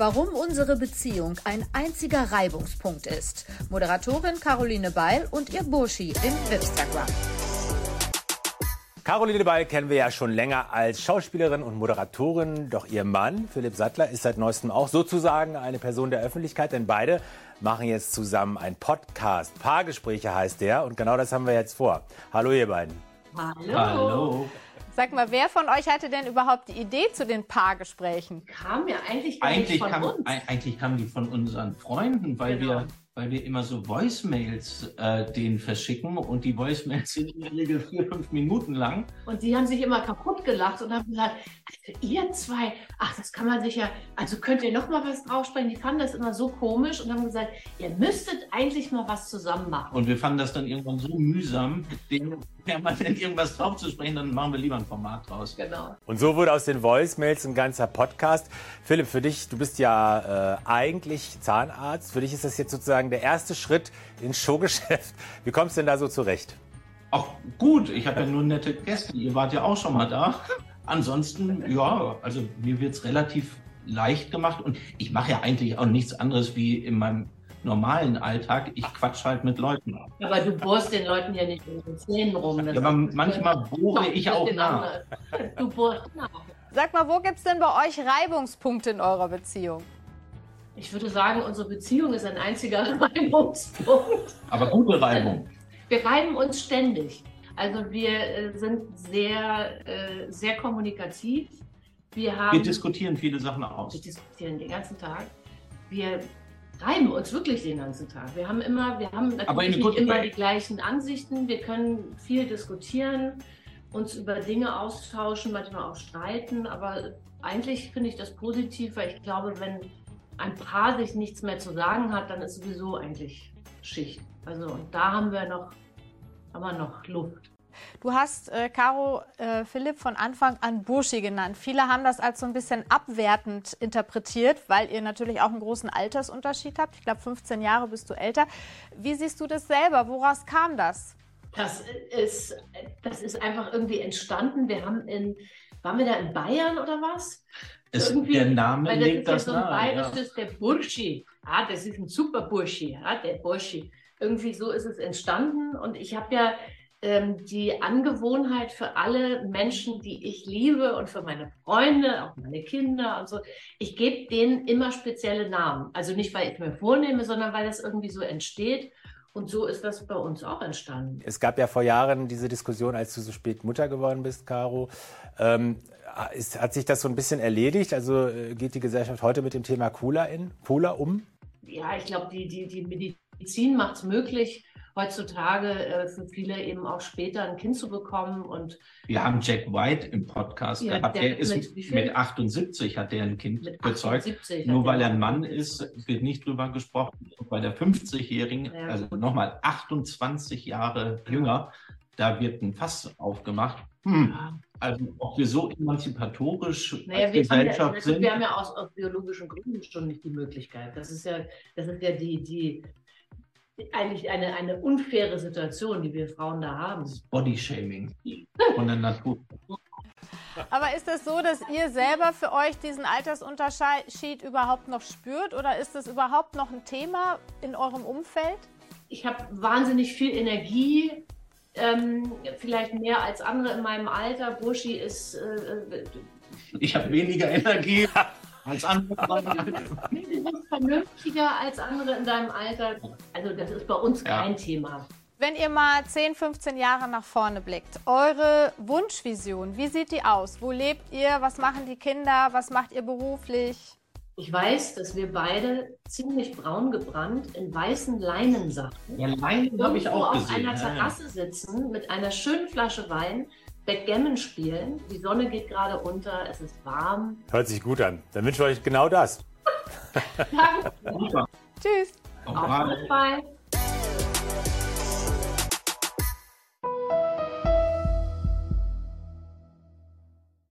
Warum unsere Beziehung ein einziger Reibungspunkt ist. Moderatorin Caroline Beil und ihr Burschi im Instagram. Caroline Beil kennen wir ja schon länger als Schauspielerin und Moderatorin. Doch ihr Mann, Philipp Sattler, ist seit neuestem auch sozusagen eine Person der Öffentlichkeit, denn beide machen jetzt zusammen ein Podcast. Paargespräche heißt der und genau das haben wir jetzt vor. Hallo ihr beiden. Hallo. Hallo. Sag mal, wer von euch hatte denn überhaupt die Idee zu den Paargesprächen? Kam ja eigentlich gar eigentlich nicht von kam, uns. Eigentlich kamen die von unseren Freunden, weil Genau. wir weil wir immer so Voicemails äh, denen verschicken und die Voicemails sind in der Regel vier, fünf Minuten lang. Und die haben sich immer kaputt gelacht und haben gesagt, also ihr zwei, ach, das kann man sich ja, also könnt ihr noch mal was draufsprechen? Die fanden das immer so komisch und haben gesagt, ihr müsstet eigentlich mal was zusammen machen. Und wir fanden das dann irgendwann so mühsam, denen permanent irgendwas draufzusprechen, dann machen wir lieber ein Format draus. Genau. Und so wurde aus den Voicemails ein ganzer Podcast. Philipp, für dich, du bist ja äh, eigentlich Zahnarzt. Für dich ist das jetzt sozusagen der erste Schritt ins Showgeschäft. Wie kommst du denn da so zurecht? Auch gut, ich habe ja nur nette Gäste, ihr wart ja auch schon mal da. Ansonsten, ja, also mir wird's relativ leicht gemacht und ich mache ja eigentlich auch nichts anderes wie in meinem normalen Alltag. Ich quatsch halt mit Leuten. Aber du bohrst den Leuten ja nicht in den Zähnen rum. Das Ja, aber manchmal bohre ich auch den nach. Du bohrst nach. Sag mal, wo gibt's denn bei euch Reibungspunkte in eurer Beziehung? Ich würde sagen, unsere Beziehung ist ein einziger Reibungspunkt. Aber gute Reibung. Wir reiben uns ständig. Also wir äh, sind sehr, äh, sehr kommunikativ. Wir haben Wir diskutieren viele Sachen aus. Wir diskutieren den ganzen Tag. Wir reiben uns wirklich den ganzen Tag. Wir haben immer, wir haben Aber natürlich nicht immer die gleichen Ansichten. Wir können viel diskutieren, uns über Dinge austauschen, manchmal auch streiten. Aber eigentlich finde ich das positiv, weil ich glaube, wenn ein Paar sich nichts mehr zu sagen hat, dann ist sowieso eigentlich Schicht. Also und da haben wir noch, haben wir noch Luft. Du hast äh, Caro äh, Philipp von Anfang an Burschi genannt. Viele haben das als so ein bisschen abwertend interpretiert, weil ihr natürlich auch einen großen Altersunterschied habt. Ich glaube, 15 Jahre bist du älter. Wie siehst du das selber? Woraus kam das? Das ist, das ist einfach irgendwie entstanden. Wir haben in, waren wir da in Bayern oder was? Es, Irgendwie, der Name Weil das legt ist ja das so ein nahe. Ja. bayerisches, der Burschi. Ah, das ist ein super Burschi, ah, der Burschi. Irgendwie so ist es entstanden. Und ich habe ja ähm, die Angewohnheit für alle Menschen, die ich liebe und für meine Freunde, auch meine Kinder und so, ich gebe denen immer spezielle Namen. Also nicht, weil ich mir vornehme, sondern weil das irgendwie so entsteht. Und so ist das bei uns auch entstanden. Es gab ja vor Jahren diese Diskussion, als du so spät Mutter geworden bist, Caro. Ähm, ist, hat sich das so ein bisschen erledigt? Also äh, geht die Gesellschaft heute mit dem Thema cooler, in, cooler um? ja, ich glaube, die, die, die Medizin macht es möglich, heutzutage äh, für viele eben auch später ein Kind zu bekommen. Und Wir haben Jack White im Podcast Ja, gehabt. der Der ist mit mit 78 hat der ein Kind gezeugt. 78 Nur weil er- ein Mann ist, wird nicht drüber gesprochen. Und bei der 50-Jährigen, Ja. also nochmal 28 Jahre jünger, da wird ein Fass aufgemacht. Hm. Ja. Also ob wir so emanzipatorisch Naja, als ja, Gesellschaft natürlich, sind. wir haben ja aus, aus biologischen Gründen schon nicht die Möglichkeit. Das ist ja, das ist ja die, die eigentlich eine, eine unfaire Situation, die wir Frauen da haben. Bodyshaming von der Natur. Aber ist es so, dass ihr selber für euch diesen Altersunterschied überhaupt noch spürt oder ist es überhaupt noch ein Thema in eurem Umfeld? Ich habe wahnsinnig viel Energie, ähm, vielleicht mehr als andere in meinem Alter. Burschi ist äh, äh, Ich habe weniger Energie als andere. Du bist vernünftiger als andere in deinem Alter. Also das ist bei uns Ja. kein Thema. Wenn ihr mal 10, 15 Jahre nach vorne blickt, eure Wunschvision, wie sieht die aus? Wo lebt ihr? Was machen die Kinder? Was macht ihr beruflich? Ich weiß, dass wir beide ziemlich braun gebrannt in weißen Leinensachen Ja, Leinen habe ich auch auf gesehen. einer. Terrasse sitzen mit einer schönen Flasche Wein, Backgammon spielen. Die Sonne geht gerade unter, es ist warm. Hört sich gut an. Dann wünsche ich euch genau das. Danke. Super. Tschüss! Auf Auf Baden. Fußball.